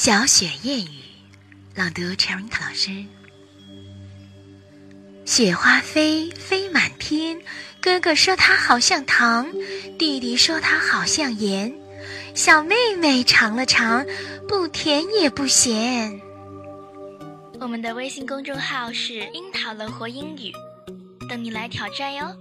小雪夜雨，朗读 Cherry 老师。雪花飞，飞满天。哥哥说它好像糖，弟弟说它好像盐。小妹妹尝了尝，不甜也不咸。我们的微信公众号是“樱桃乐活英语”，等你来挑战哟。